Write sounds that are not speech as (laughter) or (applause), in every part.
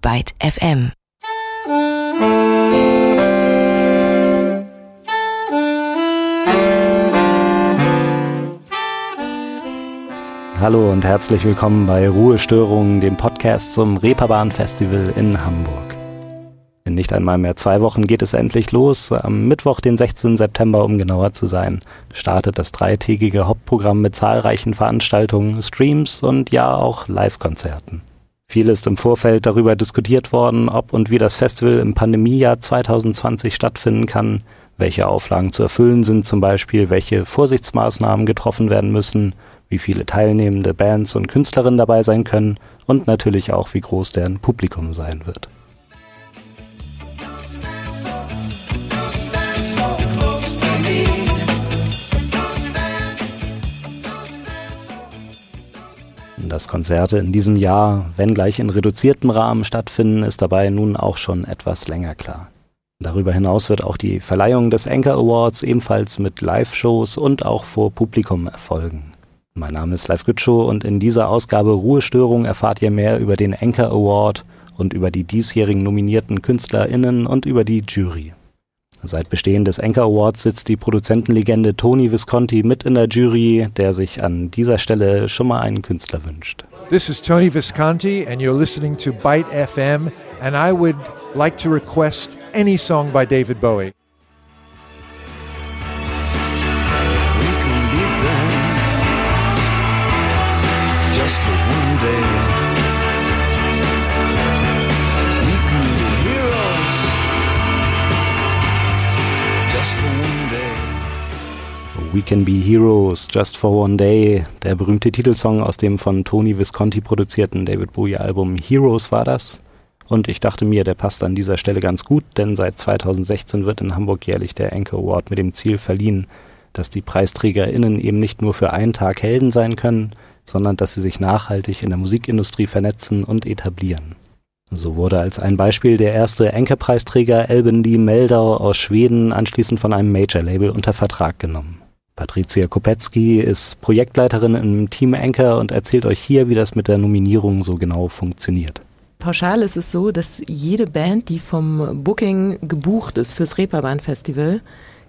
Byte FM. Hallo und herzlich willkommen bei Ruhestörungen, dem Podcast zum Reeperbahn Festival in Hamburg. In nicht einmal mehr zwei Wochen geht es endlich los. Am Mittwoch, den 16. September, um genauer zu sein, startet das dreitägige Hauptprogramm mit zahlreichen Veranstaltungen, Streams und ja auch Live-Konzerten. Viel ist im Vorfeld darüber diskutiert worden, ob und wie das Festival im Pandemiejahr 2020 stattfinden kann, welche Auflagen zu erfüllen sind, zum Beispiel welche Vorsichtsmaßnahmen getroffen werden müssen, wie viele teilnehmende Bands und Künstlerinnen dabei sein können und natürlich auch, wie groß deren Publikum sein wird. Dass Konzerte in diesem Jahr, wenn gleich in reduziertem Rahmen stattfinden, ist dabei nun auch schon etwas länger klar. Darüber hinaus wird auch die Verleihung des Anchor Awards ebenfalls mit Live-Shows und auch vor Publikum erfolgen. Mein Name ist Live Gütschow und in dieser Ausgabe Ruhestörung erfahrt ihr mehr über den Anchor Award und über die diesjährigen nominierten KünstlerInnen und über die Jury. Seit Bestehen des Anchor Awards sitzt die Produzentenlegende Tony Visconti mit in der Jury, der sich an dieser Stelle schon mal einen Künstler wünscht. This is Tony Visconti and you're listening to Byte FM and I would like to request any song by David Bowie. We Can Be Heroes, Just for One Day, der berühmte Titelsong aus dem von Tony Visconti produzierten David Bowie Album Heroes war das. Und ich dachte mir, der passt an dieser Stelle ganz gut, denn seit 2016 wird in Hamburg jährlich der Anchor Award mit dem Ziel verliehen, dass die PreisträgerInnen eben nicht nur für einen Tag Helden sein können, sondern dass sie sich nachhaltig in der Musikindustrie vernetzen und etablieren. So wurde als ein Beispiel der erste Anchor-Preisträger Elben Lee Meldau aus Schweden anschließend von einem Major-Label unter Vertrag genommen. Patricia Kopetzky ist Projektleiterin im Team Anchor und erzählt euch hier, wie das mit der Nominierung so genau funktioniert. Pauschal ist es so, dass jede Band, die vom Booking gebucht ist fürs Reeperbahn Festival,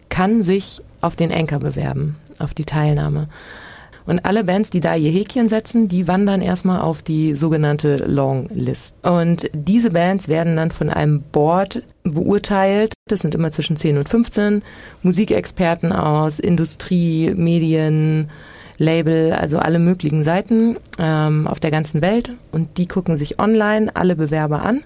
kann sich auf den Anchor bewerben, auf die Teilnahme. Und alle Bands, die da ihr Häkchen setzen, die wandern erstmal auf die sogenannte Longlist. Und diese Bands werden dann von einem Board beurteilt. Das sind immer zwischen 10 und 15 Musikexperten aus Industrie, Medien, Label, also alle möglichen Seiten ähm, auf der ganzen Welt. Und die gucken sich online alle Bewerber an,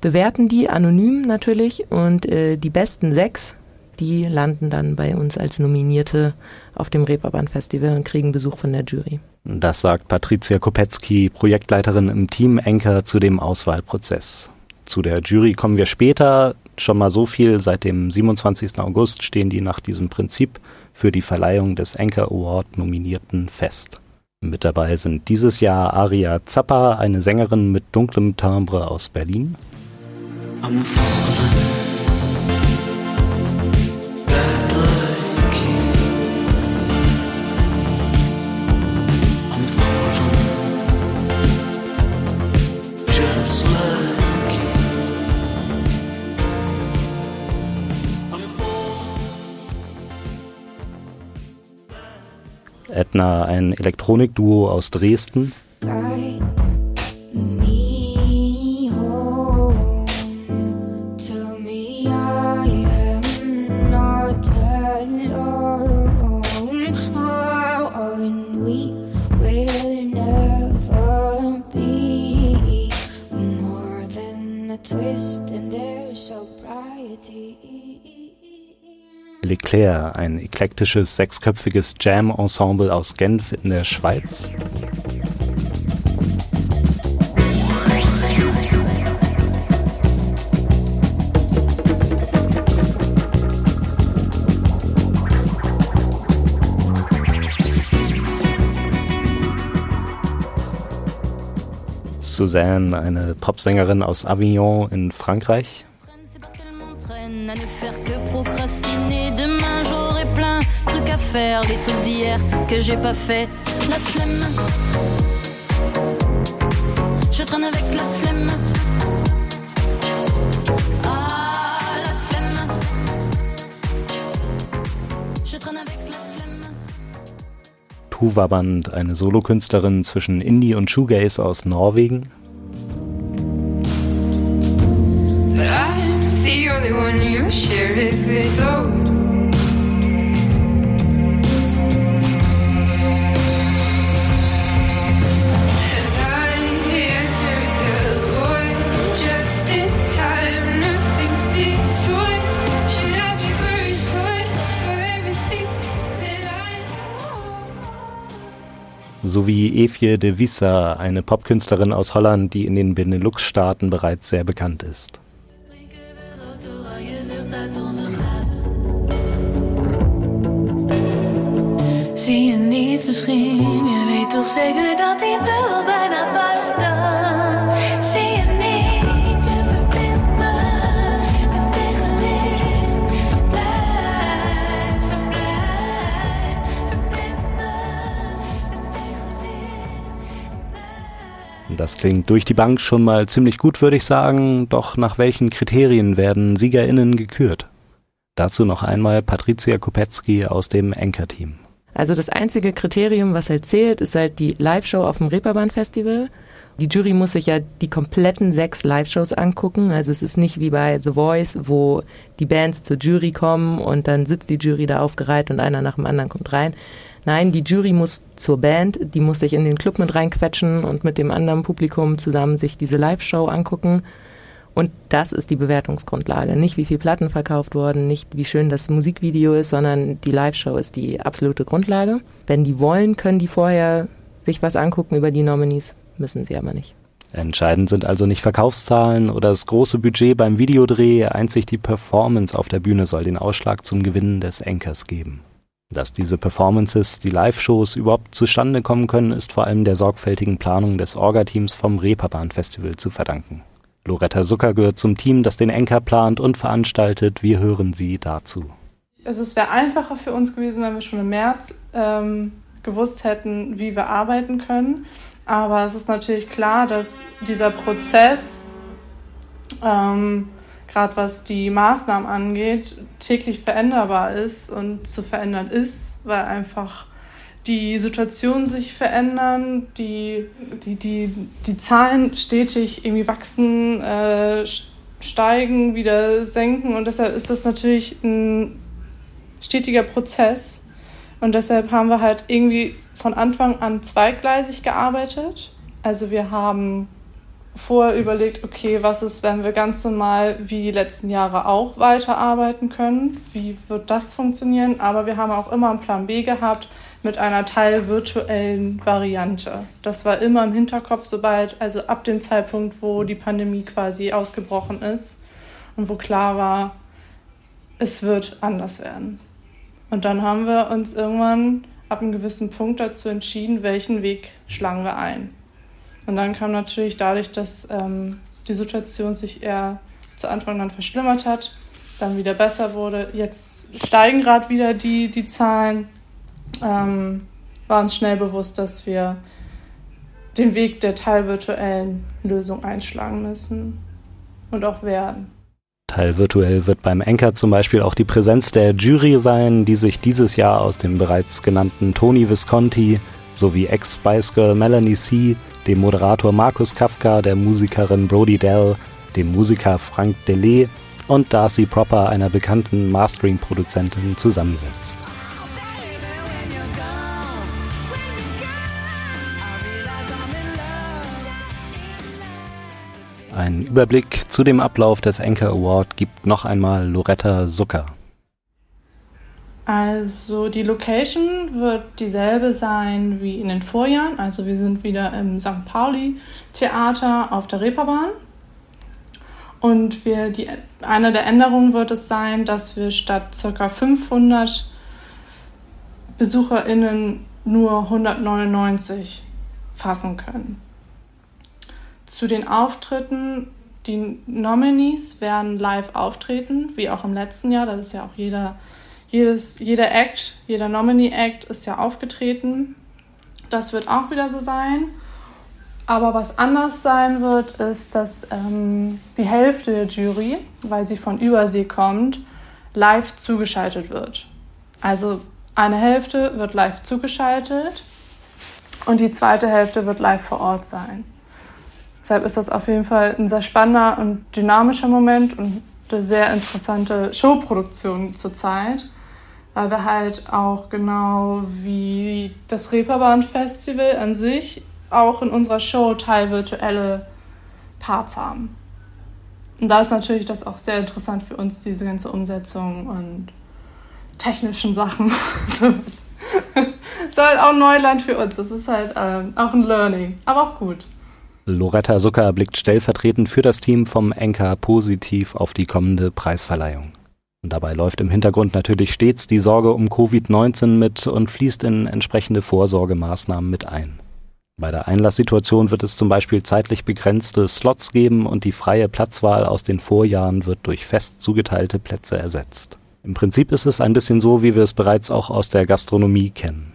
bewerten die anonym natürlich und äh, die besten sechs, die landen dann bei uns als Nominierte auf dem Reeperbahn Festival und kriegen Besuch von der Jury. Das sagt Patricia Kopetzky, Projektleiterin im Team Anchor zu dem Auswahlprozess. Zu der Jury kommen wir später. Schon mal so viel, seit dem 27. August stehen die nach diesem Prinzip für die Verleihung des Anchor Award Nominierten fest. Mit dabei sind dieses Jahr Aria Zappa, eine Sängerin mit dunklem Timbre aus Berlin. I'm falling. Edna, ein Elektronikduo aus Dresden. Leclerc, ein eklektisches sechsköpfiges Jam-Ensemble aus Genf in der Schweiz. Suzanne, eine Popsängerin aus Avignon in Frankreich. faire, les trucs d'hier que j'ai pas fait. La flemme. Je traîne avec la flemme. Ah, eine Solokünstlerin zwischen Indie und Shoegaze aus Norwegen. But I'm the only one you share it with. Oh, sowie Evje de Vissa, eine Popkünstlerin aus Holland, die in den Benelux-Staaten bereits sehr bekannt ist. Zie je niets misschien? Je weet toch zeker dat die bubbel bijna barst Das klingt durch die Bank schon mal ziemlich gut, würde ich sagen, doch nach welchen Kriterien werden SiegerInnen gekürt? Dazu noch einmal Patricia Kopetzky aus dem Anchor-Team. Also das einzige Kriterium, was halt zählt, ist halt die Live-Show auf dem Reeperbahn-Festival. Die Jury muss sich ja die kompletten sechs Live-Shows angucken. Also es ist nicht wie bei The Voice, wo die Bands zur Jury kommen und dann sitzt die Jury da aufgereiht und einer nach dem anderen kommt rein. Nein, die Jury muss zur Band, die muss sich in den Club mit reinquetschen und mit dem anderen Publikum zusammen sich diese Live-Show angucken. Und das ist die Bewertungsgrundlage. Nicht wie viel Platten verkauft wurden, nicht wie schön das Musikvideo ist, sondern die Live-Show ist die absolute Grundlage. Wenn die wollen, können die vorher sich was angucken über die Nominees, müssen sie aber nicht. Entscheidend sind also nicht Verkaufszahlen oder das große Budget beim Videodreh, einzig die Performance auf der Bühne soll den Ausschlag zum Gewinnen des Anchors geben. Dass diese Performances, die Live-Shows überhaupt zustande kommen können, ist vor allem der sorgfältigen Planung des Orga-Teams vom Reeperbahn-Festival zu verdanken. Loretta Zucker gehört zum Team, das den Anchor plant und veranstaltet. Wir hören sie dazu. Also es wäre einfacher für uns gewesen, wenn wir schon im März ähm, gewusst hätten, wie wir arbeiten können. Aber es ist natürlich klar, dass dieser Prozess, ähm, gerade was die Maßnahmen angeht, täglich veränderbar ist und zu verändern ist, weil einfach die Situationen sich verändern, die, die, die, die Zahlen stetig irgendwie wachsen, äh, steigen, wieder senken und deshalb ist das natürlich ein stetiger Prozess und deshalb haben wir halt irgendwie von Anfang an zweigleisig gearbeitet. Also wir haben vorher überlegt, okay, was ist, wenn wir ganz normal wie die letzten Jahre auch weiterarbeiten können? Wie wird das funktionieren? Aber wir haben auch immer einen Plan B gehabt mit einer teilvirtuellen Variante. Das war immer im Hinterkopf, sobald, also ab dem Zeitpunkt, wo die Pandemie quasi ausgebrochen ist und wo klar war, es wird anders werden. Und dann haben wir uns irgendwann ab einem gewissen Punkt dazu entschieden, welchen Weg schlagen wir ein. Und dann kam natürlich dadurch, dass ähm, die Situation sich eher zu Anfang dann verschlimmert hat, dann wieder besser wurde. Jetzt steigen gerade wieder die, die Zahlen. Ähm, war uns schnell bewusst, dass wir den Weg der teilvirtuellen Lösung einschlagen müssen und auch werden. Teilvirtuell wird beim Anchor zum Beispiel auch die Präsenz der Jury sein, die sich dieses Jahr aus dem bereits genannten Tony Visconti sowie Ex-Spice Girl Melanie C., dem Moderator Markus Kafka, der Musikerin Brody Dell, dem Musiker Frank Delay und Darcy Proper, einer bekannten Mastering-Produzentin, zusammensetzt. Ein Überblick zu dem Ablauf des Anchor Award gibt noch einmal Loretta Zucker. Also die Location wird dieselbe sein wie in den Vorjahren. Also wir sind wieder im St. Pauli Theater auf der Reeperbahn. Und wir, die, eine der Änderungen wird es sein, dass wir statt ca. 500 BesucherInnen nur 199 fassen können. Zu den Auftritten, die Nominees werden live auftreten, wie auch im letzten Jahr. Das ist ja auch jeder, jedes, jeder Act, jeder Nominee-Act ist ja aufgetreten. Das wird auch wieder so sein. Aber was anders sein wird, ist, dass ähm, die Hälfte der Jury, weil sie von Übersee kommt, live zugeschaltet wird. Also eine Hälfte wird live zugeschaltet und die zweite Hälfte wird live vor Ort sein. Deshalb ist das auf jeden Fall ein sehr spannender und dynamischer Moment und eine sehr interessante Showproduktion zurzeit, weil wir halt auch genau wie das Reeperbahn Festival an sich auch in unserer Show teilvirtuelle Parts haben. Und da ist natürlich das auch sehr interessant für uns, diese ganze Umsetzung und technischen Sachen. (laughs) das ist halt auch Neuland für uns. Das ist halt ähm, auch ein Learning, aber auch gut. Loretta Zucker blickt stellvertretend für das Team vom Enka positiv auf die kommende Preisverleihung. Dabei läuft im Hintergrund natürlich stets die Sorge um Covid-19 mit und fließt in entsprechende Vorsorgemaßnahmen mit ein. Bei der Einlasssituation wird es zum Beispiel zeitlich begrenzte Slots geben und die freie Platzwahl aus den Vorjahren wird durch fest zugeteilte Plätze ersetzt. Im Prinzip ist es ein bisschen so, wie wir es bereits auch aus der Gastronomie kennen.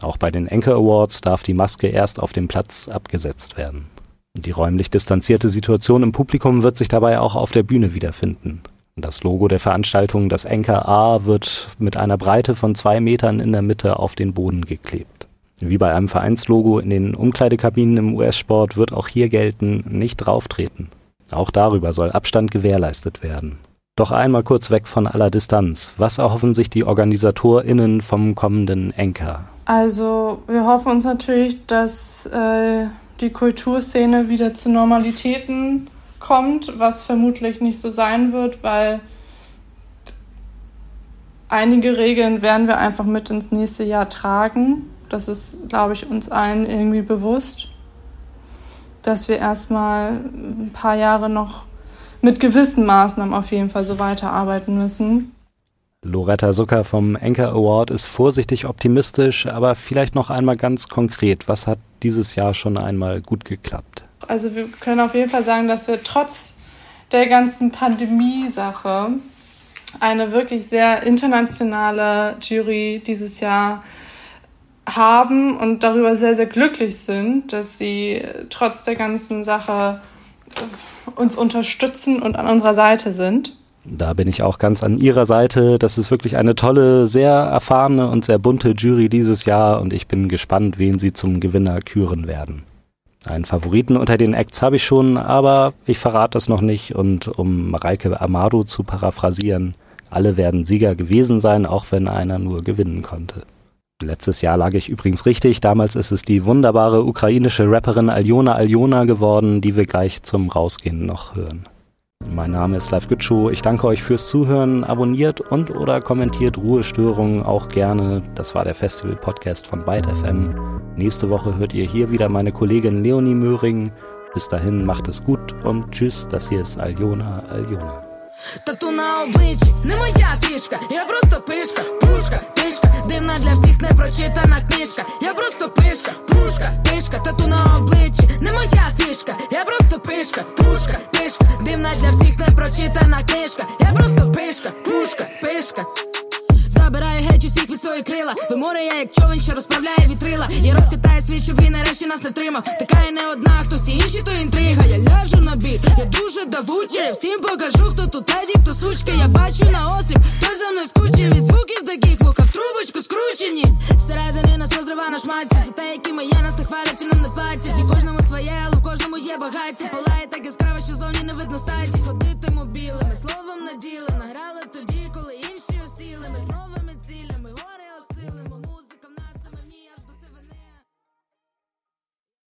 Auch bei den Anchor Awards darf die Maske erst auf dem Platz abgesetzt werden. Die räumlich distanzierte Situation im Publikum wird sich dabei auch auf der Bühne wiederfinden. Das Logo der Veranstaltung, das Anchor A, wird mit einer Breite von zwei Metern in der Mitte auf den Boden geklebt. Wie bei einem Vereinslogo in den Umkleidekabinen im US-Sport wird auch hier gelten, nicht drauftreten. Auch darüber soll Abstand gewährleistet werden. Doch einmal kurz weg von aller Distanz. Was erhoffen sich die OrganisatorInnen vom kommenden Enker? Also, wir hoffen uns natürlich, dass äh, die Kulturszene wieder zu Normalitäten kommt, was vermutlich nicht so sein wird, weil einige Regeln werden wir einfach mit ins nächste Jahr tragen. Das ist, glaube ich, uns allen irgendwie bewusst, dass wir erstmal ein paar Jahre noch mit gewissen Maßnahmen auf jeden Fall so weiterarbeiten müssen. Loretta Zucker vom Anchor Award ist vorsichtig optimistisch, aber vielleicht noch einmal ganz konkret. Was hat dieses Jahr schon einmal gut geklappt? Also wir können auf jeden Fall sagen, dass wir trotz der ganzen Pandemie-Sache eine wirklich sehr internationale Jury dieses Jahr haben und darüber sehr, sehr glücklich sind, dass sie trotz der ganzen Sache uns unterstützen und an unserer Seite sind. Da bin ich auch ganz an Ihrer Seite. Das ist wirklich eine tolle, sehr erfahrene und sehr bunte Jury dieses Jahr und ich bin gespannt, wen Sie zum Gewinner küren werden. Einen Favoriten unter den Acts habe ich schon, aber ich verrate das noch nicht und um Mareike Amado zu paraphrasieren, alle werden Sieger gewesen sein, auch wenn einer nur gewinnen konnte. Letztes Jahr lag ich übrigens richtig. Damals ist es die wunderbare ukrainische Rapperin Aljona Aljona geworden, die wir gleich zum Rausgehen noch hören. Mein Name ist Live Gütschow. Ich danke euch fürs Zuhören. Abonniert und oder kommentiert Ruhestörungen auch gerne. Das war der Festival-Podcast von Byte FM. Nächste Woche hört ihr hier wieder meine Kollegin Leonie Möhring. Bis dahin macht es gut und tschüss. Das hier ist Aljona Aljona. Тату на обличчі не моя фішка, я просто пишка, пушка, пишка, дивна для всіх непрочитана книжка. Я просто пишка, пушка, пишка, тату на обличчі не моя фішка, я просто пишка, пушка, пишка, Дивна для всіх непрочитана книжка. Я просто пишка, пушка, пишка. Свої крила. Виморе я як човен, що розправляє вітрила. Я розкатаю світ, щоб він нарешті нас не втримав. Така і не одна, хто всі інші, то інтрига. Я ляжу на бік, я дуже давуча. Я всім покажу, хто тут теді, хто сучка. Я бачу на осліп, хто за мною скучив від звуків таких вуха в трубочку скручені. Зсередини нас розрива на шматці. За те, які ми є, нас не хвалять і нам не платять. І кожному своє, але в кожному є багаття. Палає так яскраво, що зовні не видно статі.